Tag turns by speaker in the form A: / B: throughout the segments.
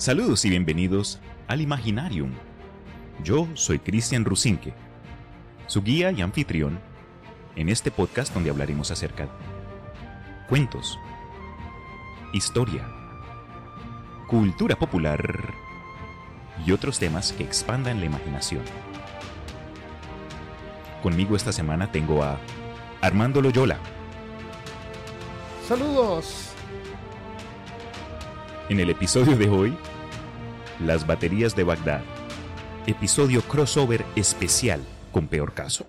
A: Saludos y bienvenidos al Imaginarium. Yo soy Cristian Rusinque, su guía y anfitrión en este podcast donde hablaremos acerca de cuentos, historia, cultura popular y otros temas que expandan la imaginación. Conmigo esta semana tengo a Armando Loyola.
B: Saludos.
A: En el episodio de hoy, las baterías de Bagdad. Episodio crossover especial con peor caso.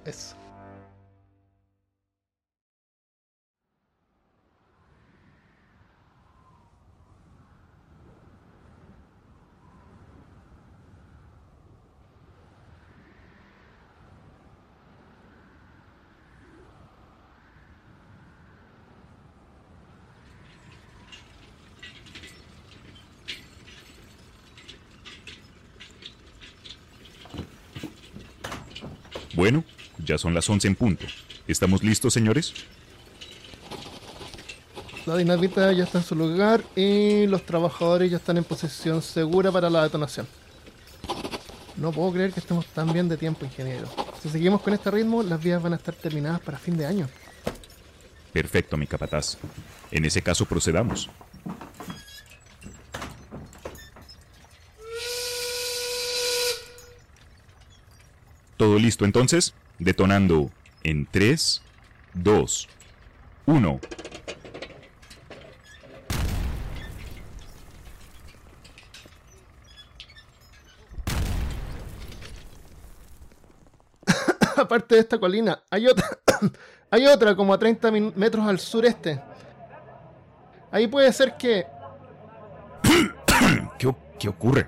A: Bueno, ya son las 11 en punto. ¿Estamos listos, señores?
B: La dinamita ya está en su lugar y los trabajadores ya están en posición segura para la detonación. No puedo creer que estemos tan bien de tiempo, ingeniero. Si seguimos con este ritmo, las vías van a estar terminadas para fin de año.
A: Perfecto, mi capataz. En ese caso procedamos. Todo listo entonces, detonando en 3, 2, 1.
B: Aparte de esta colina, hay otra. hay otra como a 30 min- metros al sureste. Ahí puede ser que.
A: ¿Qué, qué ocurre?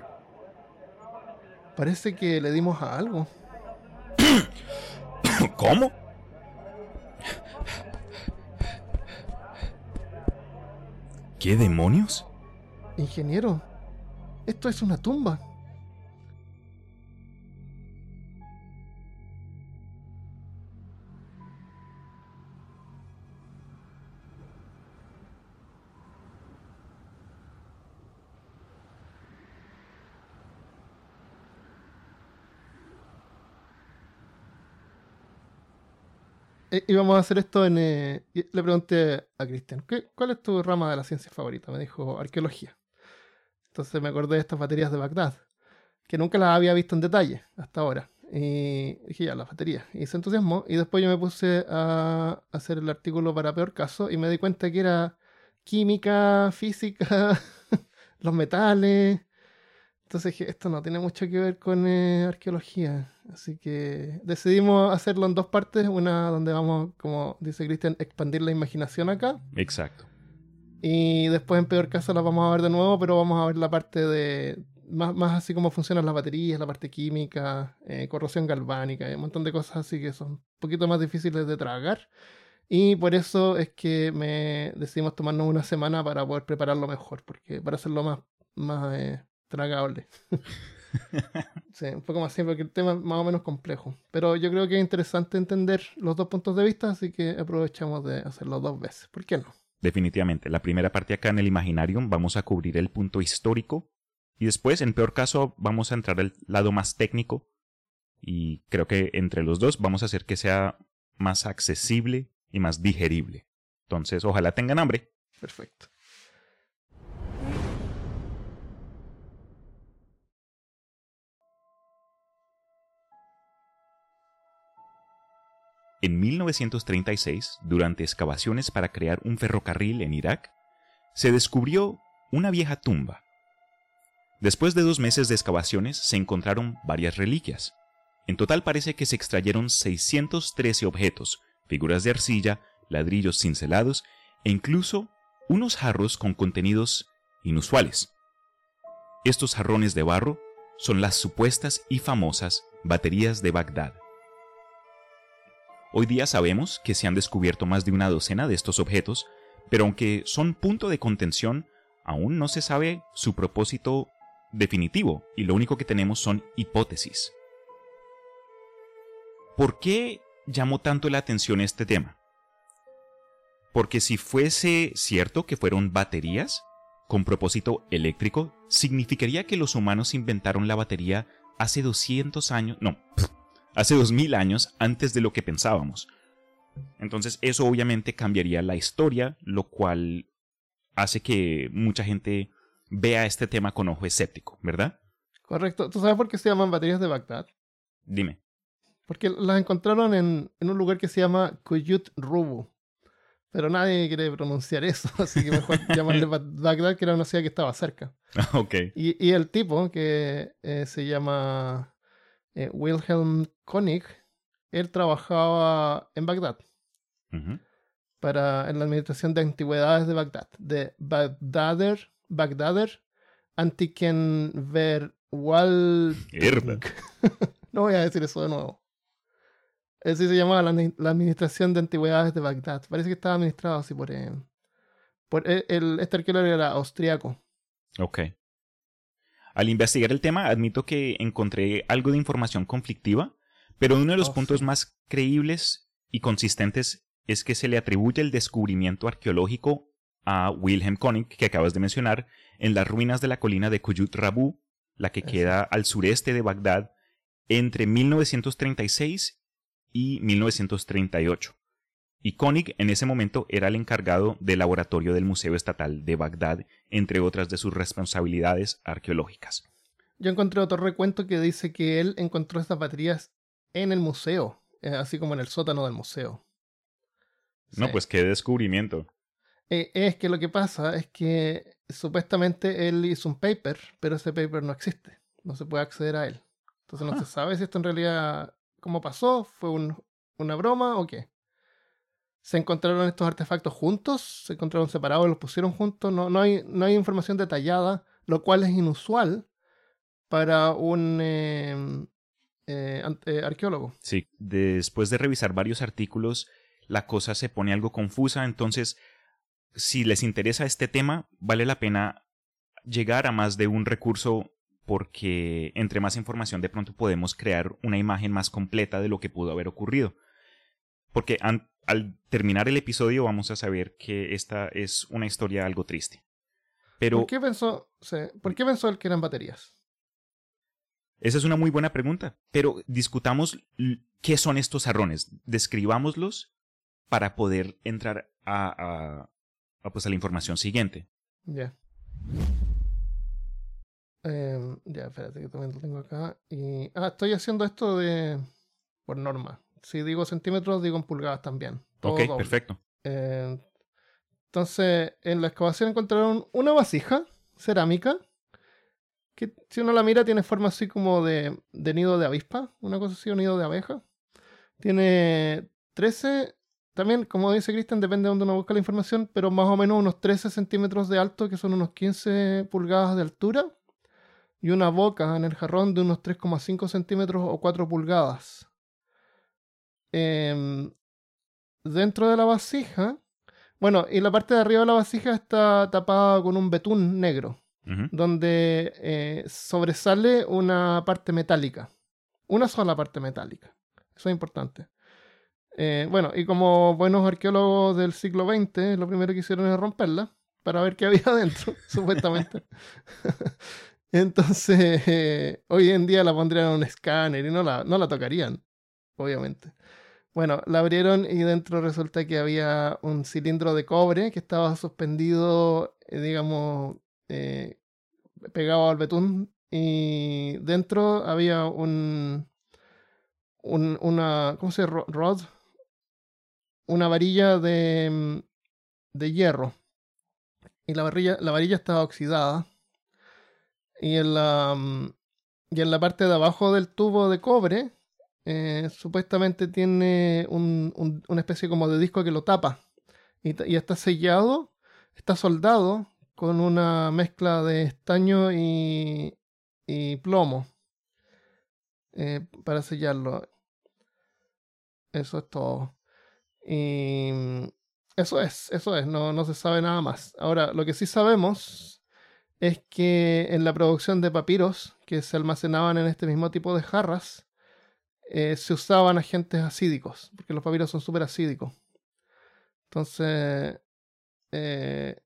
B: Parece que le dimos a algo.
A: ¿Cómo? ¿Qué demonios?
B: Ingeniero, esto es una tumba. Íbamos a hacer esto en... eh, le pregunté a Cristian, "¿Qué- ¿cuál es tu rama de la ciencia favorita? Me dijo, arqueología. Entonces me acordé de estas baterías de Bagdad, que nunca las había visto en detalle hasta ahora. Y dije, ya, las baterías. Y se entusiasmó. Y después yo me puse a hacer el artículo para peor caso y me di cuenta que era química, física, los metales. Entonces esto no tiene mucho que ver con eh, arqueología. Así que decidimos hacerlo en dos partes. Una donde vamos, como dice Cristian, expandir la imaginación acá.
A: Exacto.
B: Y después, en peor caso, las vamos a ver de nuevo, pero vamos a ver la parte de. Más, más así como funcionan las baterías, la parte química, eh, corrosión galvánica, un montón de cosas así que son un poquito más difíciles de tragar. Y por eso es que me decidimos tomarnos una semana para poder prepararlo mejor, porque para hacerlo más, más eh, tragable. sí, un poco más simple, porque el tema es más o menos complejo. Pero yo creo que es interesante entender los dos puntos de vista, así que aprovechamos de hacerlo dos veces. ¿Por qué no?
A: Definitivamente, la primera parte acá en el Imaginarium vamos a cubrir el punto histórico y después, en peor caso, vamos a entrar al lado más técnico y creo que entre los dos vamos a hacer que sea más accesible y más digerible. Entonces, ojalá tengan hambre.
B: Perfecto.
A: En 1936, durante excavaciones para crear un ferrocarril en Irak, se descubrió una vieja tumba. Después de dos meses de excavaciones se encontraron varias reliquias. En total parece que se extrayeron 613 objetos, figuras de arcilla, ladrillos cincelados e incluso unos jarros con contenidos inusuales. Estos jarrones de barro son las supuestas y famosas baterías de Bagdad. Hoy día sabemos que se han descubierto más de una docena de estos objetos, pero aunque son punto de contención, aún no se sabe su propósito definitivo y lo único que tenemos son hipótesis. ¿Por qué llamó tanto la atención este tema? Porque si fuese cierto que fueron baterías con propósito eléctrico, significaría que los humanos inventaron la batería hace 200 años, no, hace 2000 años antes de lo que pensábamos. Entonces eso obviamente cambiaría la historia, lo cual hace que mucha gente vea este tema con ojo escéptico, ¿verdad?
B: Correcto. ¿Tú sabes por qué se llaman baterías de Bagdad?
A: Dime.
B: Porque las encontraron en, un lugar que se llama Kuyut Rubu. Pero nadie quiere pronunciar eso, así que mejor llamarle Bagdad, que era una ciudad que estaba cerca.
A: ok.
B: Y, el tipo, que eh, se llama eh, Wilhelm Koenig, él trabajaba en Bagdad. para, en la administración de antigüedades de Bagdad. De Bagdader, Bagdader Antikenver Wal... no voy a decir eso de nuevo. Así se llamaba la, Administración de Antigüedades de Bagdad. Parece que estaba administrado así por, eh, por eh, el, este arqueólogo era austriaco.
A: Ok. Al investigar el tema, admito que encontré algo de información conflictiva, pero uno de los oh, puntos más creíbles y consistentes es que se le atribuye el descubrimiento arqueológico a Wilhelm Koenig, que acabas de mencionar, en las ruinas de la colina de Kuyut Rabu, la que queda al sureste de Bagdad, entre 1936 y 1938. Y Koenig en ese momento era el encargado del laboratorio del Museo Estatal de Bagdad, entre otras de sus responsabilidades arqueológicas.
B: Yo encontré otro recuento que dice que él encontró estas baterías en el museo, eh, así como en el sótano del museo.
A: No, pues qué descubrimiento.
B: Eh, es que lo que pasa es que supuestamente él hizo un paper, pero ese paper no existe. No se puede acceder a él. Entonces no se sabe si esto en realidad cómo pasó, fue una broma o qué. Se encontraron estos artefactos juntos, se encontraron separados, los pusieron juntos, no, no, hay, no hay información detallada, lo cual es inusual para un em, eh, eh, arqueólogo.
A: Sí, después de revisar varios artículos, la cosa se pone algo confusa, entonces, si les interesa este tema, vale la pena llegar a más de un recurso porque entre más información de pronto podemos crear una imagen más completa de lo que pudo haber ocurrido. Porque al terminar el episodio vamos a saber que esta es una historia algo triste. Pero,
B: ¿Por qué pensó, ¿por qué pensó él que eran baterías?
A: Esa es una muy buena pregunta, pero discutamos qué son estos jarrones, describámoslos para poder entrar a, a, pues a la información siguiente.
B: Ya. Em, ya, espérate que también lo tengo acá. Y, ah, estoy haciendo esto de por norma. Si digo centímetros, digo en pulgadas también.
A: ok, perfecto.
B: Em, entonces, en la excavación encontraron una vasija cerámica que si uno la mira tiene forma así como de, de nido de avispa, una cosa así, un nido de abeja. Tiene 13, también como dice Cristian, depende de donde uno busca la información, pero más o menos unos 13 centímetros de alto, que son unos 15 pulgadas de altura y una boca en el jarrón de unos 3,5 centímetros o 4 pulgadas. Em, dentro de la vasija, bueno, y la parte de arriba de la vasija está tapada con un betún negro, donde eh, sobresale una parte metálica, una sola parte metálica. Eso es importante. Eh, bueno, y como buenos arqueólogos del siglo XX, lo primero que hicieron es romperla para ver qué había adentro, supuestamente. Entonces, hoy en día la pondrían en un escáner y no la, no la tocarían, obviamente. Bueno, la abrieron y dentro resulta que había un cilindro de cobre que estaba suspendido, eh, digamos, eh, pegado al betún. Y dentro había un, un una, ¿cómo se llama? Rod. Una varilla de, de hierro. Y la varilla, la varilla estaba oxidada y en la, mm, y en la parte de abajo del tubo de cobre, eh, supuestamente tiene un, una especie como de disco que lo tapa. Y, está sellado, está soldado con una mezcla de estaño y, y plomo eh, para sellarlo. Eso es todo. Y mm, eso es, eso es, no, no se sabe nada más. Ahora, lo que sí sabemos es que en la producción de papiros que se almacenaban en este mismo tipo de jarras, eh, se usaban agentes acídicos, porque los papiros son súper acídicos. Entonces, eh,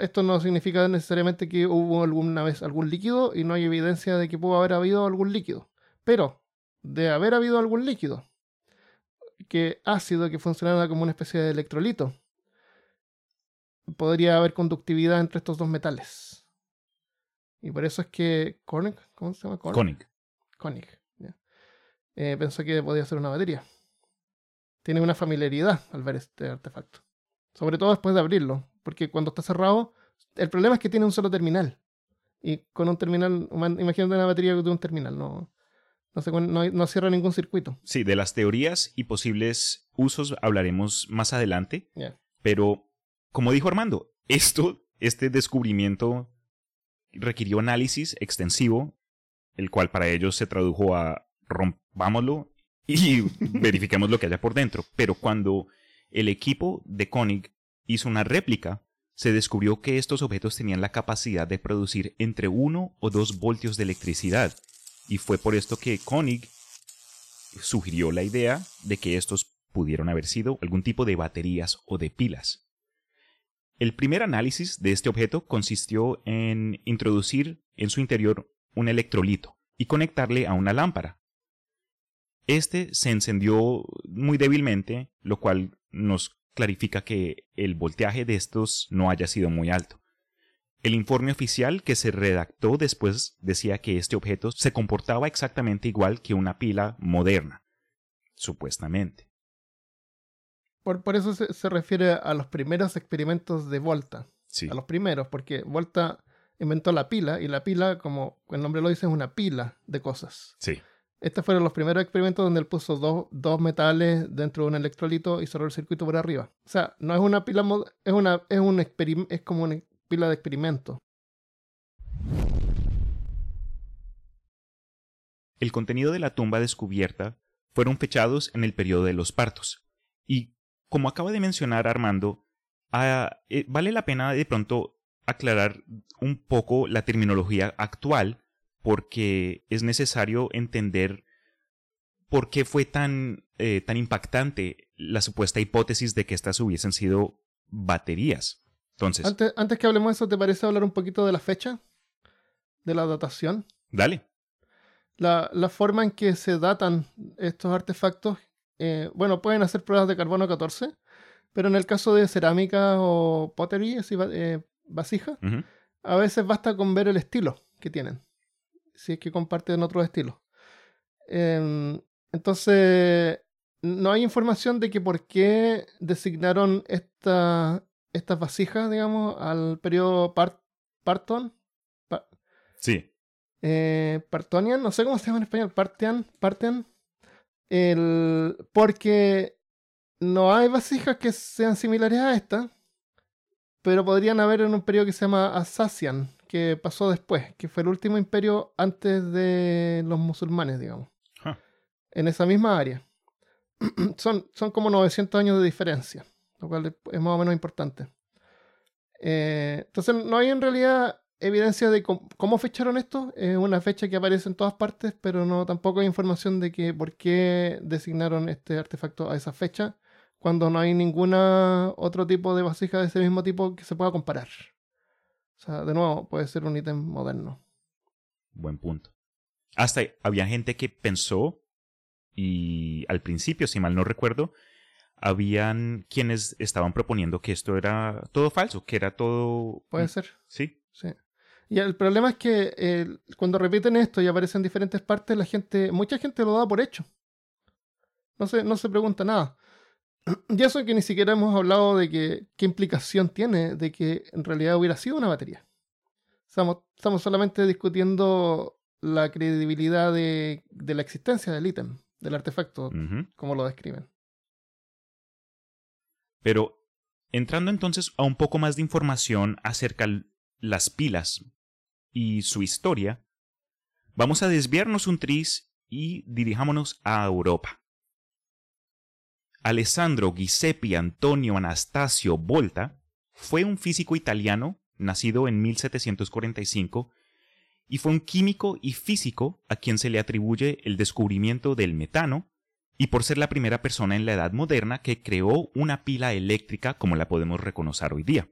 B: esto no significa necesariamente que hubo alguna vez algún líquido y no hay evidencia de que pudo haber habido algún líquido. Pero de haber habido algún líquido, que ácido que funcionara como una especie de electrolito, podría haber conductividad entre estos dos metales. Y por eso es que Koenig, ¿cómo se llama?
A: Koenig.
B: Koenig. Eh, pensó que podía ser una batería. Tiene una familiaridad al ver este artefacto. Sobre todo después de abrirlo. Porque cuando está cerrado, el problema es que tiene un solo terminal. Y con un terminal, imagínate una batería de un terminal, no, no, cierra ningún circuito.
A: Sí, de las teorías y posibles usos hablaremos más adelante. Pero, como dijo Armando, esto, este descubrimiento requirió análisis extensivo, el cual para ellos se tradujo a rompámoslo y verifiquemos lo que haya por dentro. Pero cuando el equipo de Koenig hizo una réplica, se descubrió que estos objetos tenían la capacidad de producir entre 1 o 2 voltios de electricidad, y fue por esto que Koenig sugirió la idea de que estos pudieron haber sido algún tipo de baterías o de pilas. El primer análisis de este objeto consistió en introducir en su interior un electrolito y conectarle a una lámpara. Este se encendió muy débilmente, lo cual nos clarifica que el voltaje de estos no haya sido muy alto. El informe oficial que se redactó después decía que este objeto se comportaba exactamente igual que una pila moderna, supuestamente.
B: Por, eso se, refiere a los primeros experimentos de Volta.
A: Sí.
B: A los primeros, porque Volta inventó la pila y la pila, como el nombre lo dice, es una pila de cosas.
A: Sí.
B: Estos fueron los primeros experimentos donde él puso dos, dos, metales dentro de un electrolito y cerró el circuito por arriba. O sea, no es una pila, es, una, es, un es como una pila de experimento.
A: El contenido de la tumba descubierta fueron fechados en el periodo de los partos. Y, como acaba de mencionar Armando, ah, eh, vale la pena de pronto aclarar un poco la terminología actual porque es necesario entender por qué fue tan, eh, tan impactante la supuesta hipótesis de que estas hubiesen sido baterías. Entonces.
B: Antes, antes que hablemos de eso, ¿te parece hablar un poquito de la fecha? De la datación.
A: Dale.
B: La, la forma en que se datan estos artefactos, eh, bueno, pueden hacer pruebas de carbono 14, pero en el caso de cerámica o pottery, así, eh, vasija, a veces basta con ver el estilo que tienen si es que comparten otros estilos. Em, entonces, no hay información de que por qué designaron esta, estas vasijas, digamos, al periodo Parton.
A: sí.
B: Eh, Partonian, no sé cómo se llama en español, Partian, Partian. El, porque no hay vasijas que sean similares a esta, pero podrían haber en un periodo que se llama Asacian, que pasó después, que fue el último imperio antes de los musulmanes, digamos. En esa misma área. son, son como 900 años de diferencia, lo cual es más o menos importante. Eh, entonces, no hay en realidad evidencia de cómo, fecharon esto. Es una fecha que aparece en todas partes, pero no tampoco hay información de que por qué designaron este artefacto a esa fecha, cuando no hay ninguna otro tipo de vasija de ese mismo tipo que se pueda comparar. O sea, de nuevo, puede ser un ítem moderno.
A: Buen punto. Hasta había gente que pensó, y al principio, si mal no recuerdo, habían quienes estaban proponiendo que esto era todo falso, que era todo...
B: Puede ser.
A: Sí.
B: Sí. Y el problema es que eh, cuando repiten esto y aparecen diferentes partes, la gente, mucha gente lo da por hecho. No se, no se pregunta nada. Y eso que ni siquiera hemos hablado de que, qué implicación tiene de que en realidad hubiera sido una batería. Estamos, estamos solamente discutiendo la credibilidad de, de, la existencia del ítem, del artefacto, como lo describen.
A: Pero entrando entonces a un poco más de información acerca de las pilas y su historia, vamos a desviarnos un tris y dirijámonos a Europa. Alessandro Giuseppe Antonio Anastasio Volta fue un físico italiano nacido en 1745 y fue un químico y físico a quien se le atribuye el descubrimiento del metano y por ser la primera persona en la edad moderna que creó una pila eléctrica como la podemos reconocer hoy día.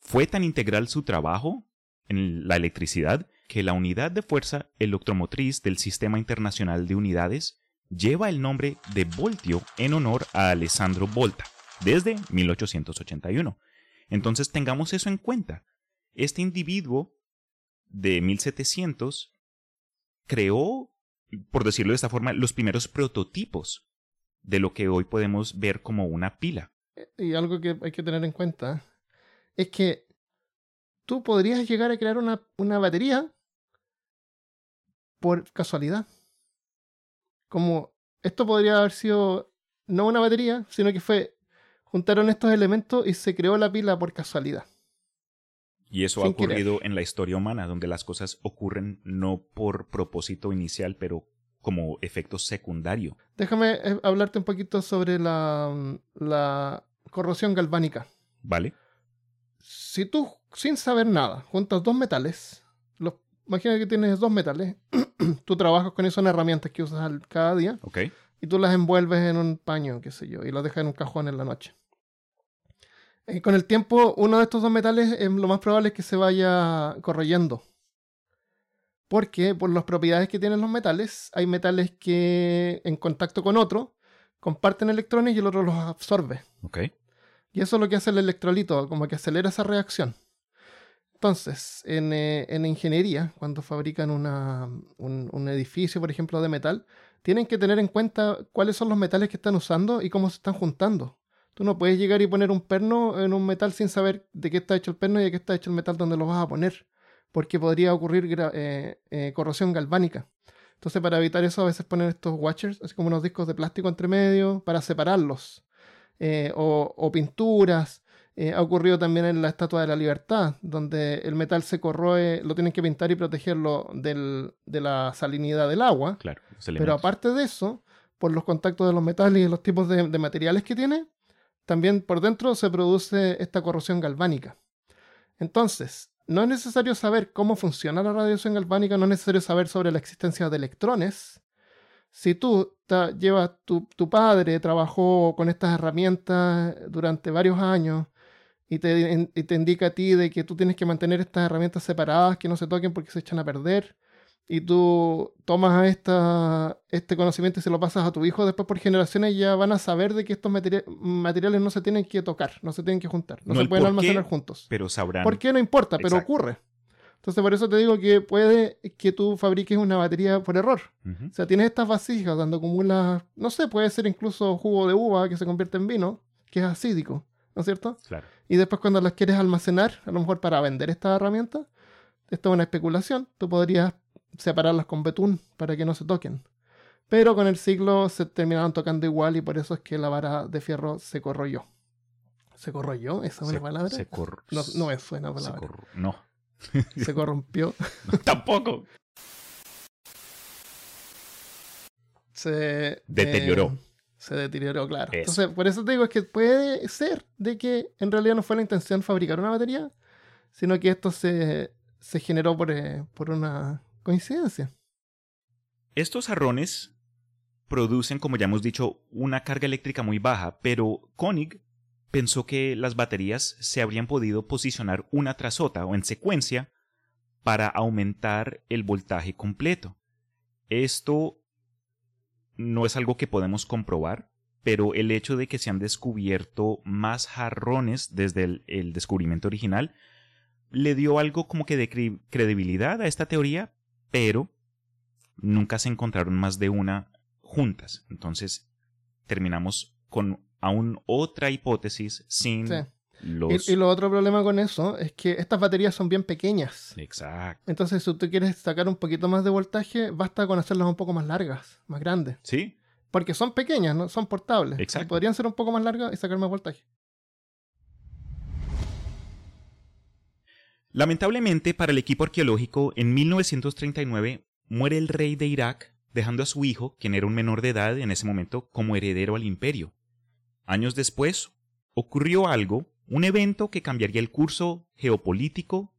A: Fue tan integral su trabajo en la electricidad que la unidad de fuerza electromotriz del Sistema Internacional de Unidades lleva el nombre de voltio en honor a Alessandro Volta desde 1881. Entonces tengamos eso en cuenta. Este individuo de 1700 creó, por decirlo de esta forma, los primeros prototipos de lo que hoy podemos ver como una pila.
B: Y algo que hay que tener en cuenta es que tú podrías llegar a crear una, una batería por casualidad. Como esto podría haber sido no una batería, sino que fue juntaron estos elementos y se creó la pila por casualidad.
A: Y eso ha ocurrido en la historia humana, donde las cosas ocurren no por propósito inicial, pero como efecto secundario.
B: Déjame eh, hablarte un poquito sobre la, la corrosión galvánica.
A: Vale.
B: Si tú, sin saber nada, juntas dos metales, imagina que tienes dos metales, tú trabajas con eso son herramientas que usas cada día.
A: Ok.
B: Y tú las envuelves en un paño, qué sé yo, y las dejas en un cajón en la noche. Y con el tiempo, uno de estos dos metales es lo más probable es que se vaya corroyendo. Porque por las propiedades que tienen los metales, hay metales que en contacto con otro comparten electrones y el otro los absorbe. Y eso es lo que hace el electrolito, como que acelera esa reacción. Entonces, en, eh, en ingeniería, cuando fabrican un, un, edificio, por ejemplo, de metal, tienen que tener en cuenta cuáles son los metales que están usando y cómo se están juntando. Tú no puedes llegar y poner un perno en un metal sin saber de qué está hecho el perno y de qué está hecho el metal donde lo vas a poner, porque podría ocurrir eh, eh, corrosión galvánica. Entonces, para evitar eso, a veces ponen estos watchers, así como unos discos de plástico entre medio, para separarlos. O, pinturas. Ha ocurrido también en la Estatua de la Libertad, donde el metal se corroe, lo tienen que pintar y protegerlo del, de la salinidad del agua.
A: Claro,
B: Pero aparte de eso, por los contactos de los metales y los tipos de, de materiales que tiene, también por dentro se produce esta corrosión galvánica. Entonces, no es necesario saber cómo funciona la radiación galvánica, no es necesario saber sobre la existencia de electrones. Si tú llevas, tu, tu padre trabajó con estas herramientas durante varios años y te, y te indica a ti de que tú tienes que mantener estas herramientas separadas, que no se toquen porque se echan a perder, y tú tomas esta, este conocimiento y se lo pasas a tu hijo, después por generaciones ya van a saber de que estos materiales no se tienen que tocar, no se tienen que juntar, no, se pueden almacenar juntos.
A: Pero sabrán.
B: ¿Por qué? No importa, pero ocurre. Entonces por eso te digo que puede que tú fabriques una batería por error. O sea, tienes estas vasijas donde acumulas, no sé, puede ser incluso jugo de uva que se convierte en vino, que es acídico, ¿no es cierto?
A: Claro.
B: Y después cuando las quieres almacenar, a lo mejor para vender esta herramienta, esto es una especulación, tú podrías separarlas con betún para que no se toquen. Pero con el siglo se terminaron tocando igual y por eso es que la vara de fierro se corroyó. ¿Se corroyó? ¿Esa es una palabra?
A: Se cor...
B: no, no me suena palabra.
A: Se. No.
B: se corrompió.
A: Tampoco.
B: Se
A: deterioró.
B: Eh, se deterioró, claro. Entonces, por eso te digo, es que puede ser de que en realidad no fue la intención fabricar una batería, sino que esto se, se generó por, eh, por una coincidencia.
A: Estos jarrones producen, como ya hemos dicho, una carga eléctrica muy baja, pero Koenig pensó que las baterías se habrían podido posicionar una tras otra o en secuencia para aumentar el voltaje completo. Esto no es algo que podemos comprobar, pero el hecho de que se han descubierto más jarrones desde el, descubrimiento original le dio algo como que de credibilidad a esta teoría, pero nunca se encontraron más de una juntas. Entonces terminamos con aún otra hipótesis sin los...
B: Y, y, lo otro problema con eso es que estas baterías son bien pequeñas.
A: Exacto.
B: Entonces si tú quieres sacar un poquito más de voltaje, basta con hacerlas un poco más largas, más grandes.
A: Sí.
B: Porque son pequeñas, ¿no? Son portables.
A: Exacto.
B: Podrían ser un poco más largas y sacar más voltaje.
A: Lamentablemente para el equipo arqueológico, en 1939 muere el rey de Irak, dejando a su hijo, quien era un menor de edad en ese momento, como heredero al imperio. Años después, ocurrió algo, un evento que cambiaría el curso geopolítico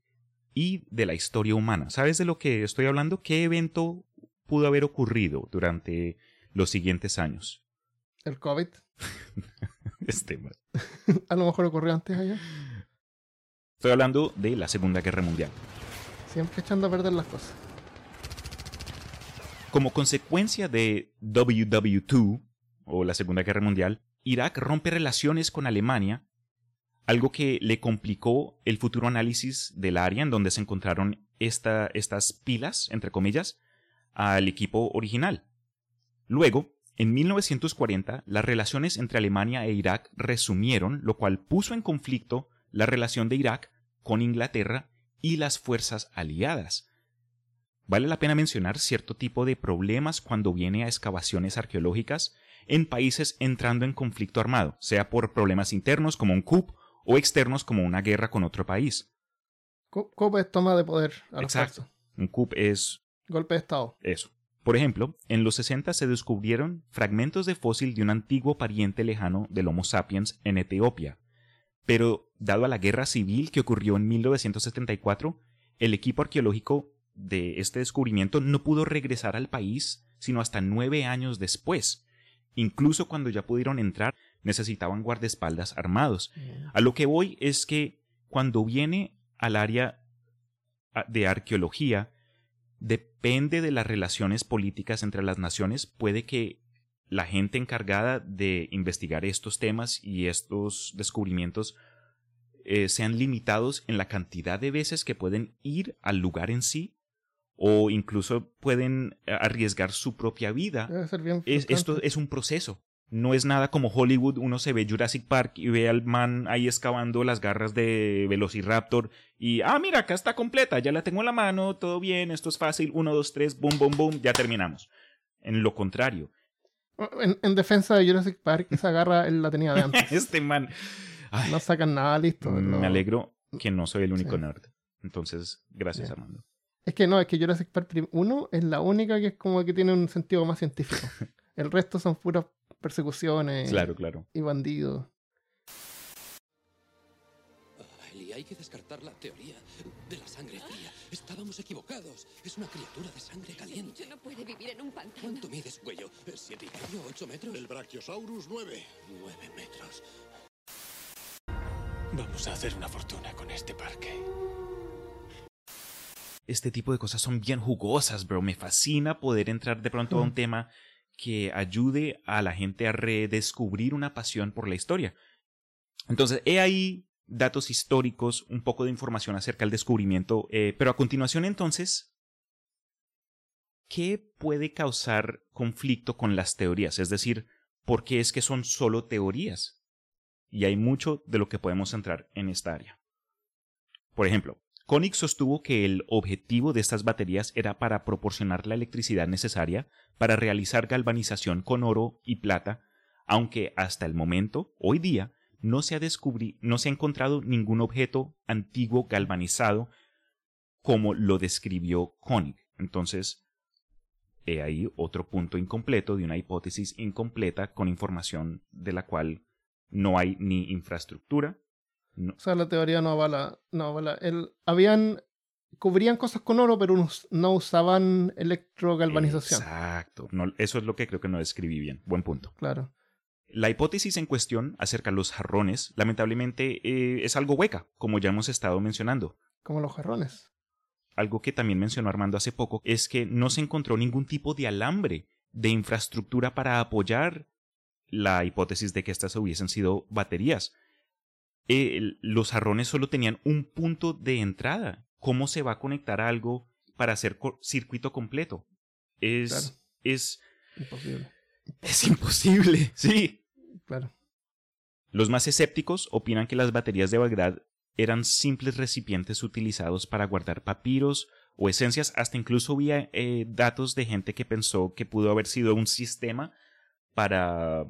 A: y de la historia humana. ¿Sabes de lo que estoy hablando? ¿Qué evento pudo haber ocurrido durante los siguientes años?
B: El COVID.
A: este
B: a lo mejor ocurrió antes allá.
A: Estoy hablando de la Segunda Guerra Mundial.
B: Siempre echando a perder las cosas.
A: Como consecuencia de WW2, o la Segunda Guerra Mundial, Irak rompe relaciones con Alemania, algo que le complicó el futuro análisis del área en donde se encontraron estas pilas, entre comillas, al equipo original. Luego, en 1940, las relaciones entre Alemania e Irak resumieron, lo cual puso en conflicto la relación de Irak con Inglaterra y las fuerzas aliadas. Vale la pena mencionar cierto tipo de problemas cuando viene a excavaciones arqueológicas en países entrando en conflicto armado, sea por problemas internos como un coup o externos como una guerra con otro país.
B: Coup es toma de poder.
A: Exacto. Un coup es...
B: Golpe de Estado.
A: Eso. Por ejemplo, en los 60 se descubrieron fragmentos de fósil de un antiguo pariente lejano del Homo sapiens en Etiopía. Pero, dado a la guerra civil que ocurrió en 1974, el equipo arqueológico de este descubrimiento no pudo regresar al país sino hasta nueve años después. Incluso cuando ya pudieron entrar, necesitaban guardaespaldas armados. A lo que voy es que cuando viene al área de arqueología, depende de las relaciones políticas entre las naciones, puede que la gente encargada de investigar estos temas y estos descubrimientos eh, sean limitados en la cantidad de veces que pueden ir al lugar en sí o incluso pueden eh, arriesgar su propia vida. esto es un proceso. No es nada como Hollywood, uno se ve Jurassic Park y ve al man ahí excavando las garras de Velociraptor y, ah, mira, acá está completa, ya la tengo en la mano, todo bien, esto es fácil, uno, dos, tres, boom, boom, boom, ya terminamos. En lo contrario.
B: En, defensa de Jurassic Park, esa garra él la tenía de antes.
A: este man.
B: no sacan nada listo.
A: Me alegro que no soy el único nerd. Entonces, gracias, Armando.
B: Es que no, es que Jurassic Park 1 es la única que es como que tiene un sentido más científico. El resto son puras persecuciones
A: claro, claro.
B: y bandidos.
C: Eli, hay que descartar la teoría de la sangre fría. Estábamos equivocados. Es una criatura de sangre caliente.
D: no puede vivir en un pantano.
C: ¿Cuánto mides, cuello? ¿Siete y medio? ¿Ocho metros?
E: El Brachiosaurus, nueve.
C: Nueve metros.
E: Vamos a hacer una fortuna con este parque
A: este tipo de cosas son bien jugosas, bro. Me fascina poder entrar de pronto a un tema que ayude a la gente a redescubrir una pasión por la historia. Entonces, he ahí datos históricos, un poco de información acerca del descubrimiento, eh, pero a continuación entonces, ¿qué puede causar conflicto con las teorías? Es decir, ¿por qué es que son solo teorías? Y hay mucho de lo que podemos entrar en esta área. Por ejemplo, Koenig sostuvo que el objetivo de estas baterías era para proporcionar la electricidad necesaria para realizar galvanización con oro y plata, aunque hasta el momento, hoy día, no se ha, no se ha encontrado ningún objeto antiguo galvanizado como lo describió Koenig. Entonces, he ahí otro punto incompleto de una hipótesis incompleta con información de la cual no hay ni infraestructura,
B: o sea, la teoría no avala. No avala. El, habían. Cubrían cosas con oro, pero no usaban electrogalvanización.
A: Exacto. No, eso es lo que creo que no describí bien. Buen punto.
B: Claro.
A: La hipótesis en cuestión acerca de los jarrones, lamentablemente, eh, es algo hueca, como ya hemos estado mencionando.
B: Como los jarrones.
A: Algo que también mencionó Armando hace poco es que no se encontró ningún tipo de alambre de infraestructura para apoyar la hipótesis de que estas hubiesen sido baterías. Eh, los jarrones solo tenían un punto de entrada. ¿Cómo se va a conectar algo para hacer circuito completo? Es. Es.
B: Imposible.
A: Es imposible, sí.
B: Claro.
A: Los más escépticos opinan que las baterías de Bagdad eran simples recipientes utilizados para guardar papiros o esencias, hasta incluso había eh, datos de gente que pensó que pudo haber sido un sistema para,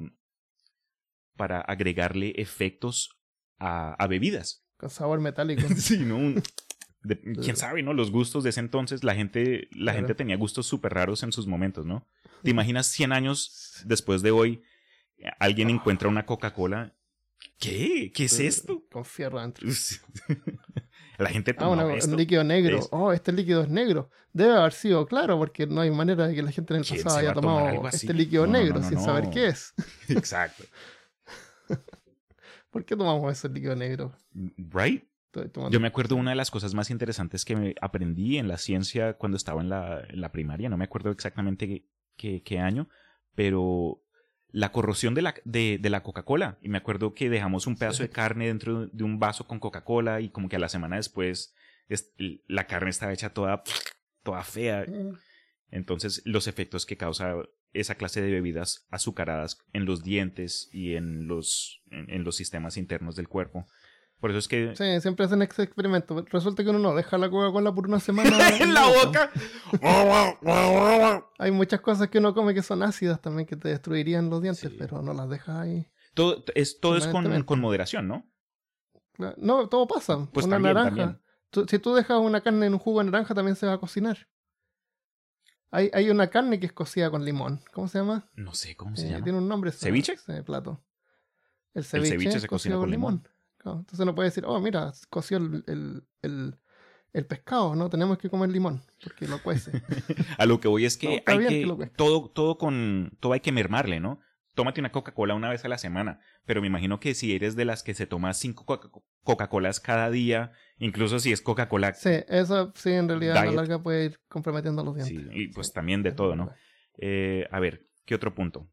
A: para agregarle efectos a, bebidas.
B: Con sabor metálico.
A: sí, ¿no? quién sabe, ¿no? Los gustos de ese entonces, la gente, la gente tenía gustos súper raros en sus momentos, ¿no? ¿Te imaginas 100 años después de hoy, alguien ah. encuentra una Coca-Cola? ¿Qué? ¿Qué es esto?
B: Con fierro adentro.
A: la gente
B: ah, un líquido negro. Oh, este líquido es negro. Debe haber sido claro, porque no hay manera de que la gente en el pasado haya tomado este líquido negro sin saber qué es.
A: Exacto.
B: ¿Por qué tomamos ese líquido negro?
A: Right? Yo me acuerdo una de las cosas más interesantes que me aprendí en la ciencia cuando estaba en la, en la primaria, no me acuerdo exactamente qué, año, pero la corrosión de la, de, de la Coca-Cola. Y me acuerdo que dejamos un pedazo
B: Sí.
A: de carne dentro de un vaso con Coca-Cola y como que a la semana después es- la carne estaba hecha toda, toda fea.
B: Mm.
A: Entonces los efectos que causa esa clase de bebidas azucaradas en los dientes y en los, en, en los sistemas internos del cuerpo. Por eso es que...
B: Sí, siempre hacen ese experimento. Resulta que uno no deja la Coca-Cola por una semana.
A: en la boca.
B: Hay muchas cosas que uno come que son ácidas también que te destruirían los dientes,
A: Sí.
B: pero no las dejas ahí.
A: Todo es, todo es con, con moderación, ¿no?
B: No, todo pasa.
A: Pues
B: una
A: también,
B: naranja.
A: también.
B: Tú- si tú dejas una carne en un jugo de naranja, también se va a cocinar. Hay, hay una carne que es cocida con limón. ¿Cómo se llama?
A: No sé cómo se
B: Eh,
A: llama.
B: tiene un nombre.
A: ¿Ceviche?
B: Ese plato. El ceviche,
A: ceviche
B: es
A: se cocina
B: con
A: limón.
B: limón. Claro, entonces no puede decir, oh, mira, coció el, el, el, el pescado. No, tenemos que comer limón porque lo cuece.
A: A lo que voy es que
B: No,
A: hay todo, todo con, todo hay que mermarle, ¿no? Tómate una Coca-Cola una vez a la semana, pero me imagino que si eres de las que se toma cinco Coca- Coca-Colas cada día, incluso si es Coca-Cola,
B: sí, eso sí, en realidad a la
A: Diet.
B: larga puede ir comprometiendo los dientes.
A: sí, y pues
B: Sí,
A: también de todo, ¿no? Eh, a ver, ¿qué otro punto?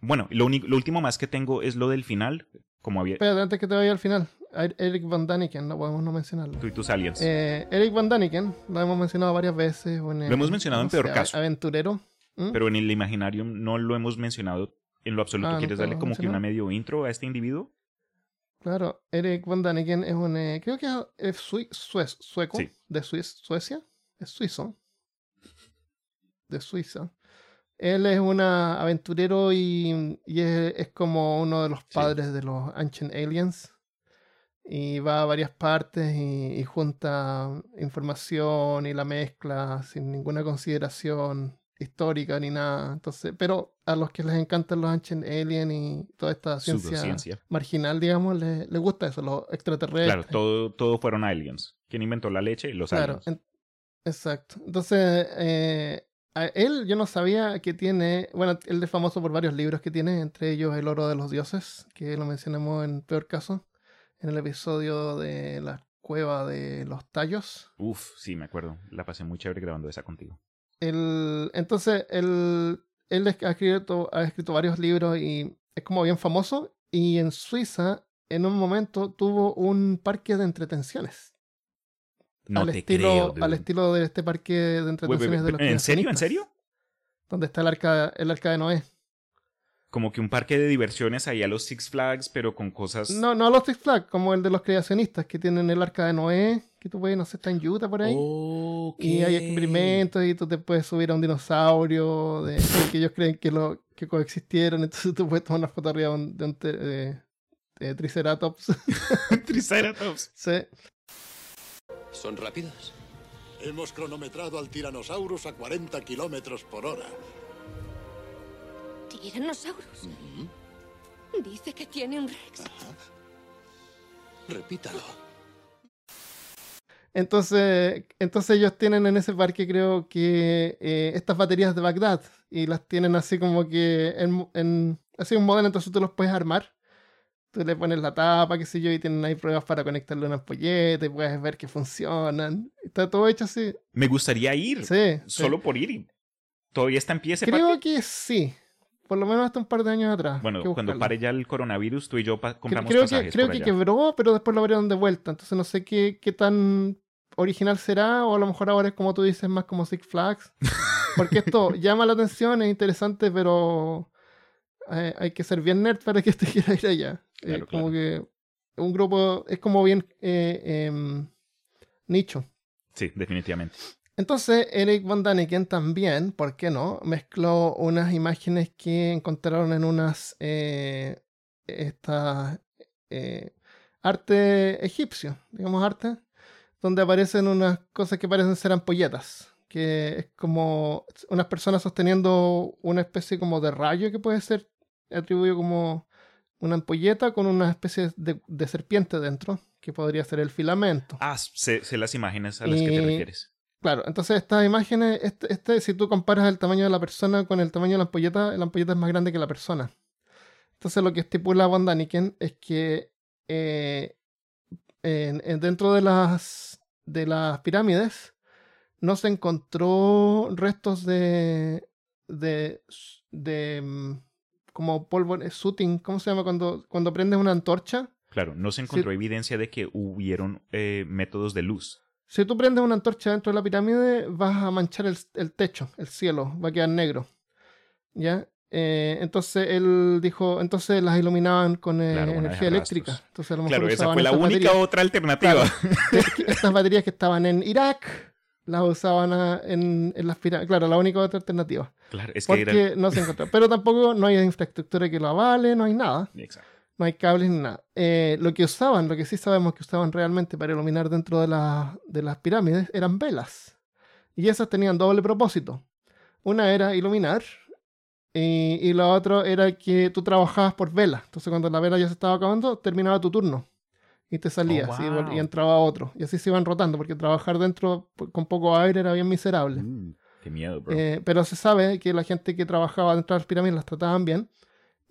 A: Bueno, lo, único- lo último más que tengo es lo del final, como había
B: Espérate, antes que te vaya al final. Er- Eric Van Daniken, no podemos no mencionarlo.
A: tú y tus aliens.
B: Eh, Eric Van Daniken, lo hemos mencionado varias veces. en,
A: Lo hemos mencionado en
B: no
A: Peor
B: sé,
A: Caso.
B: Aventurero. ¿Mm?
A: pero en el imaginario no lo hemos mencionado en lo absoluto.
B: Ah,
A: ¿Quieres darle como
B: hemos
A: que una
B: mencionado.
A: medio intro a este individuo?
B: Claro, Eric Van Daniken es un. eh, creo que es sui- suez- sueco.
A: Sí.
B: De Suiz- Suecia. Es suizo. De Suiza. Él es un aventurero y, y es, es como uno de los padres de los Ancient Aliens. Y va a varias partes y, y junta información y la mezcla sin ninguna consideración histórica ni nada. Entonces, pero a los que les encantan los Ancient Aliens y toda esta ciencia marginal, digamos, les, les gusta eso, los extraterrestres.
A: Claro, todo, todo fueron aliens. ¿Quién inventó la leche? Los
B: Claro,
A: aliens.
B: en- exacto. Entonces, eh, a él yo no sabía que tiene, bueno, él es famoso por varios libros que tiene, entre ellos El oro de los dioses, que lo mencionamos en peor caso, en el episodio de la cueva de los tallos.
A: Uf, sí, me acuerdo. La pasé muy chévere grabando esa contigo.
B: El, entonces, él, él ha, escrito, ha escrito varios libros y es como bien famoso. Y en Suiza, en un momento, tuvo un parque de entretenciones.
A: No
B: al,
A: te
B: estilo,
A: creo.
B: al estilo de este parque de entretenciones de los
A: ¿En serio? ¿En serio?
B: Donde está el arca, el arca de Noé.
A: Como que un parque de diversiones ahí a los Six Flags, pero con cosas.
B: No, no los Six Flags, como el de los creacionistas que tienen el arca de Noé, que tú puedes, no sé, está en Utah por ahí. Y hay experimentos y tú te puedes subir a un dinosaurio de, que ellos creen que, lo, que coexistieron. Entonces tú puedes tomar una foto arriba de un, de un te- de- de Triceratops.
A: Triceratops.
B: sí.
C: ¿Son rápidas?
E: Hemos cronometrado al Tyrannosaurus a 40 kilómetros por hora.
D: Tyrannosaurus. Dice que tiene un Rex.
C: Repítalo.
B: Entonces, entonces ellos tienen en ese parque, creo que eh, estas baterías de Bagdad y las tienen así como que en, en así un modelo, entonces tú los puedes armar. Tú le pones la tapa, qué sé yo, y tienen ahí pruebas para conectarle una ampolleta y puedes ver que funcionan. Está todo hecho así.
A: Me gustaría ir.
B: Sí. sí.
A: Solo por ir. Todavía está en pie ese
B: Creo
A: parque.
B: que sí. Por lo menos hasta un par de años atrás.
A: Bueno,
B: que
A: cuando pare ya el coronavirus, tú y yo compramos
B: creo que,
A: pasajes
B: creo
A: por
B: que
A: allá.
B: quebró, pero después lo abrieron de vuelta. Entonces no sé qué, qué tan original será, o a lo mejor ahora es como tú dices, más como Six Flags. Porque esto llama la atención, es interesante, pero eh, hay que ser bien nerd para que te quiera ir allá. Eh, como
A: claro.
B: que un grupo es como bien eh, em, nicho.
A: Sí, definitivamente.
B: Entonces, Eric Von Daniken también, ¿por qué no? Mezcló unas imágenes que encontraron en unas eh, estas eh, arte egipcio, digamos arte, donde aparecen unas cosas que parecen ser ampolletas, que es como unas personas sosteniendo una especie como de rayo que puede ser atribuido como una ampolleta con una especie de, de serpiente dentro, que podría ser el filamento.
A: Ah, sé, sé las imágenes a las que te refieres.
B: Claro, entonces estas imágenes, este, este, si tú comparas el tamaño de la persona con el tamaño de la ampolleta, la ampolleta es más grande que la persona. Entonces lo que estipula Von Daniken es que eh, en- en- dentro de las, de las pirámides no se encontró restos de, de, de mm, como polvo, eh, sooting, ¿cómo se llama? Cuando, cuando prendes una antorcha.
A: Claro, no se encontró evidencia de que hubieron eh, métodos de luz.
B: Si tú prendes una antorcha dentro de la pirámide, vas a manchar el, el techo, el cielo, va a quedar negro. ¿Ya? Eh, entonces él dijo, entonces las iluminaban con eh,
A: Claro,
B: energía eléctrica. Entonces a lo mejor
A: Claro, esa fue la única
B: baterías.
A: otra alternativa.
B: Que Estas baterías que estaban en Irak, las usaban a- en, en las pirámides. Claro, la única otra alternativa.
A: Claro, es que
B: Porque
A: era...
B: no se encontró. Pero tampoco no hay infraestructura que lo avale, no hay nada.
A: Exacto.
B: No hay cables ni nada. Eh, lo que usaban, lo que sí sabemos que usaban realmente para iluminar dentro de, la- de las pirámides eran velas. Y esas tenían doble propósito. Una era iluminar y, y la otra era que tú trabajabas por vela. Entonces cuando la vela ya se estaba acabando, terminaba tu turno. Y te salías
A: Oh,
B: y,
A: wow.
B: vol- y entraba otro. Y así se iban rotando porque trabajar dentro con poco aire era bien miserable.
A: Mm, qué miedo, bro.
B: Eh, pero se sabe que la gente que trabajaba dentro de las pirámides las trataban bien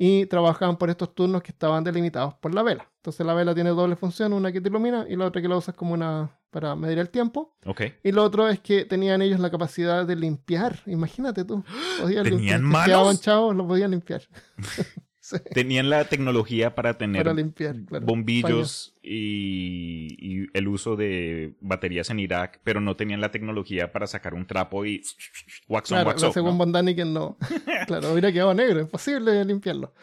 B: y trabajaban por estos turnos que estaban delimitados por la vela. Entonces la vela tiene doble función, una que te ilumina y la otra que la usas como una para medir el tiempo.
A: ok.
B: Y lo otro es que tenían ellos la capacidad de limpiar. Imagínate tú. Podían
A: ¿Tenían
B: limpiar.
A: Manos?
B: lo podían limpiar. Sí,
A: Tenían la tecnología para tener
B: para limpiar, claro.
A: bombillos y, y el uso de baterías en Irak, pero no tenían la tecnología para sacar un trapo y wax on,
B: Claro,
A: wax off,
B: según
A: ¿no?
B: Daniken no. claro, hubiera quedado negro, imposible limpiarlo.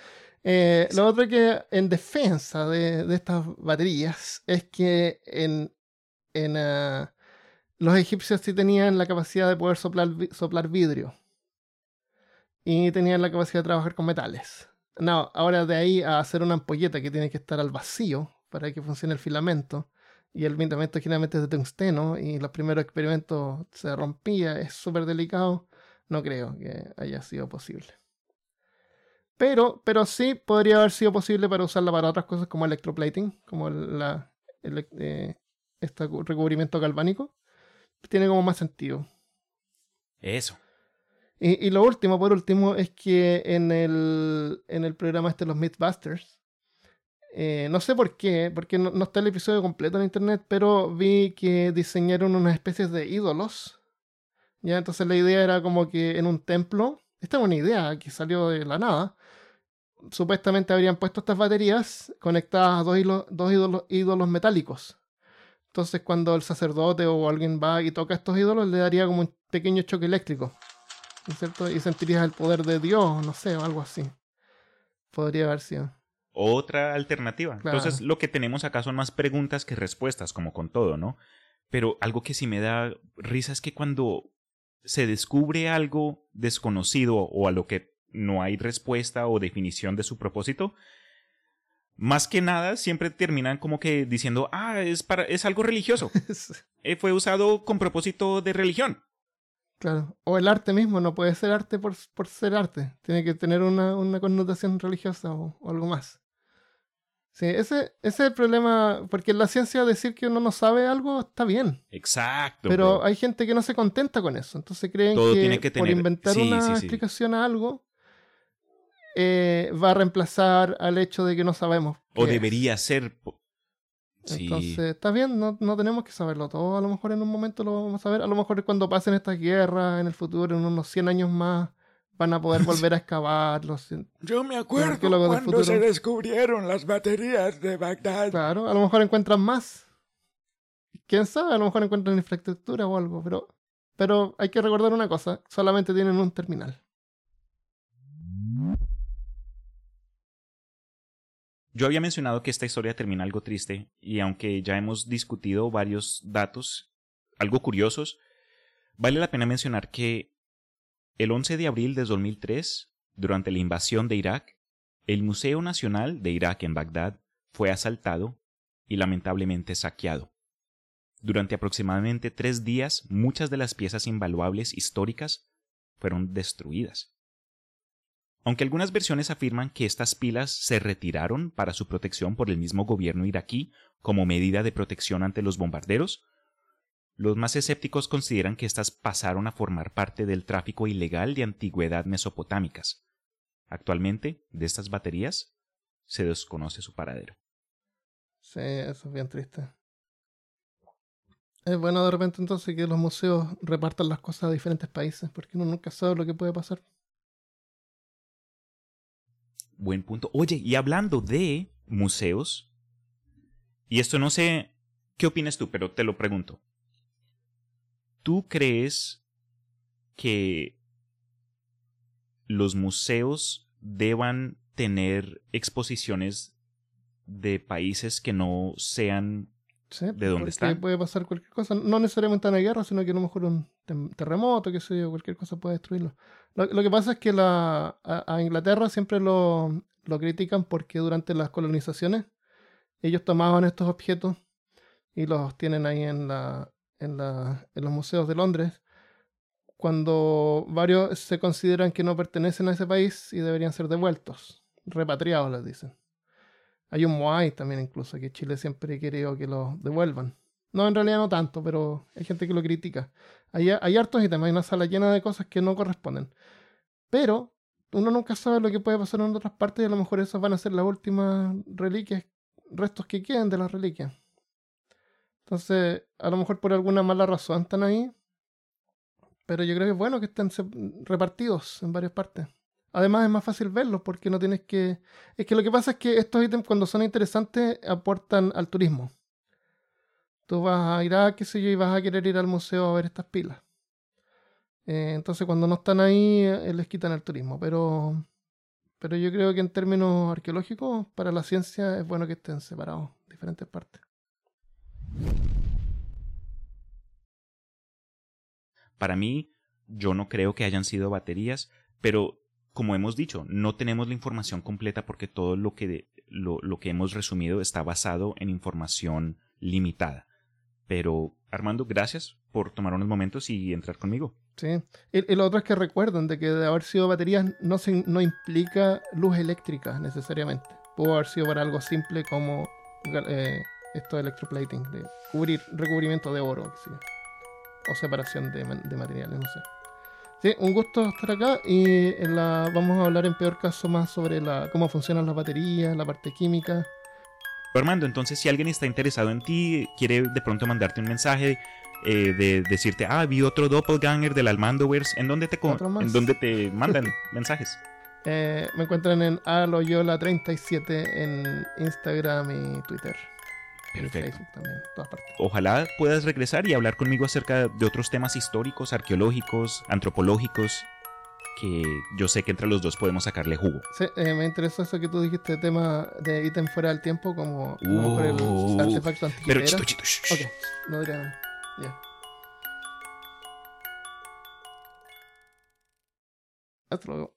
B: Eh, Lo otro que en defensa de, de estas baterías es que en, en ah, los egipcios sí tenían la capacidad de poder soplar vidrio. Y tenían la capacidad de trabajar con metales. No, ahora de ahí a hacer una ampolleta que tiene que estar al vacío para que funcione el filamento. Y el filamento generalmente es de tungsteno y los primeros experimentos se rompía, es súper delicado. No creo que haya sido posible. Pero, pero sí podría haber sido posible para usarla para otras cosas como electroplating, como la, eh, este cu- recubrimiento galvánico. Tiene como más sentido.
A: Eso.
B: Y, lo último, por último, es que en el, en el programa este, los Mythbusters, eh, no sé por qué, porque no, no está el episodio completo en internet, pero vi que diseñaron unas especies de ídolos. Ya, entonces la idea era como que en un templo, esta es una idea que salió de la nada, supuestamente habrían puesto estas baterías conectadas a dos, hilo- dos ídolos, ídolos metálicos. Entonces cuando el sacerdote o alguien va y toca estos ídolos, le daría como un pequeño choque eléctrico. ¿No es cierto? Y sentirías el poder de Dios, no sé, o algo así. Podría haber sido.
A: Otra alternativa.
B: Claro.
A: Entonces, lo que tenemos acá son más preguntas que respuestas, como con todo, ¿no? Pero algo que sí me da risa es que cuando se descubre algo desconocido o a lo que no hay respuesta o definición de su propósito, más que nada siempre terminan como que diciendo, ah, es, para, es algo religioso. Eh, fue usado con propósito de religión.
B: Claro. O el arte mismo no puede ser arte por, por ser arte. Tiene que tener una, una connotación religiosa o, o algo más. Sí, ese, ese es el problema, porque en la ciencia decir que uno no sabe algo está bien.
A: Exacto.
B: Pero
A: bro.
B: hay gente que no se contenta con eso. Entonces creen
A: Todo
B: que,
A: tiene que
B: por inventar
A: sí,
B: una
A: sí,
B: explicación a algo eh, va a reemplazar al hecho de que no sabemos.
A: O
B: es.
A: debería ser. Sí.
B: Entonces, está bien, no, no tenemos que saberlo todo. A lo mejor en un momento lo vamos a saber. A lo mejor cuando pasen estas guerras en el futuro, en unos 100 años más, van a poder volver a excavar. Los, cien-
F: Yo me acuerdo cuando
B: futuro.
F: se descubrieron las baterías de Bagdad.
B: claro, a lo mejor encuentran más. Quién sabe, a lo mejor encuentran infraestructura o algo. Pero, pero hay que recordar una cosa: solamente tienen un terminal.
A: Yo había mencionado que esta historia termina algo triste y aunque ya hemos discutido varios datos algo curiosos, vale la pena mencionar que el 11 de abril de 2003, durante la invasión de Irak, el Museo Nacional de Irak en Bagdad fue asaltado y lamentablemente saqueado. Durante aproximadamente tres días, muchas de las piezas invaluables históricas fueron destruidas. Aunque algunas versiones afirman que estas pilas se retiraron para su protección por el mismo gobierno iraquí como medida de protección ante los bombarderos, los más escépticos consideran que estas pasaron a formar parte del tráfico ilegal de antigüedad mesopotámicas. Actualmente, de estas baterías, se desconoce su paradero.
B: Sí, eso es bien triste. Es bueno de repente entonces que los museos repartan las cosas a diferentes países, porque uno nunca sabe lo que puede pasar.
A: Buen punto. Oye, y hablando de museos, y esto no sé qué opinas tú, pero te lo pregunto. ¿Tú crees que los museos deban tener exposiciones de países que no sean
B: Sí,
A: ¿De dónde están?
B: puede pasar cualquier cosa. No necesariamente una guerra, sino que a lo mejor un terremoto, qué sé yo, cualquier cosa puede destruirlo. Lo, lo que pasa es que la, a, a Inglaterra siempre lo, lo critican porque durante las colonizaciones ellos tomaban estos objetos y los tienen ahí en, la, en, la, en los museos de Londres cuando varios se consideran que no pertenecen a ese país y deberían ser devueltos, repatriados les dicen. Hay un Moai también incluso, que Chile siempre querido que lo devuelvan. No, en realidad no tanto, pero hay gente que lo critica. Hay, hartos ítems, hay una sala llena de cosas que no corresponden. Pero uno nunca sabe lo que puede pasar en otras partes y a lo mejor esas van a ser las últimas reliquias, restos que queden de las reliquias. Entonces, a lo mejor por alguna mala razón están ahí. Pero yo creo que es bueno que estén repartidos en varias partes. Además es más fácil verlos porque no tienes que... Es que lo que pasa es que estos ítems cuando son interesantes aportan al turismo. Tú vas a ir a, qué sé yo, y vas a querer ir al museo a ver estas pilas. Eh, entonces cuando no están ahí eh, les quitan el turismo. Pero, pero yo creo que en términos arqueológicos para la ciencia es bueno que estén separados, diferentes partes.
A: Para mí, yo no creo que hayan sido baterías, pero como hemos dicho, no tenemos la información completa porque todo lo que, lo, lo que hemos resumido está basado en información limitada. Pero, Armando, gracias por tomar unos momentos y entrar conmigo.
B: Sí. Y, y lo otro es que recuerden de que de haber sido baterías no, se, no implica luz eléctrica necesariamente. Pudo haber sido para algo simple como eh, esto de electroplating, de cubrir, recubrimiento de oro, yo. o separación de, de materiales, no sé. Sí, un gusto estar acá y en la, vamos a hablar en peor caso más sobre la, cómo funcionan las baterías, la parte química.
A: Armando, entonces si alguien está interesado en ti, quiere de pronto mandarte un mensaje eh, de decirte, ah, vi otro doppelganger del Almandoverse, ¿en dónde te. ¿en dónde te mandan mensajes?
B: Eh, me encuentran en aloyola37 en Instagram y Twitter. Y
A: Perfecto.
B: Facebook también, en todas partes.
A: Ojalá puedas regresar y hablar conmigo acerca de otros temas históricos, arqueológicos, antropológicos, que yo sé que entre los dos podemos sacarle jugo.
B: Sí, eh, me interesó eso que tú dijiste, el tema de ítem fuera del tiempo, como, como por el
A: Uh,
B: artefacto
A: Pero
B: antiquitera.
A: chito, chito, shh, shh.
B: Ok, no diría nada. Ya. Hasta luego.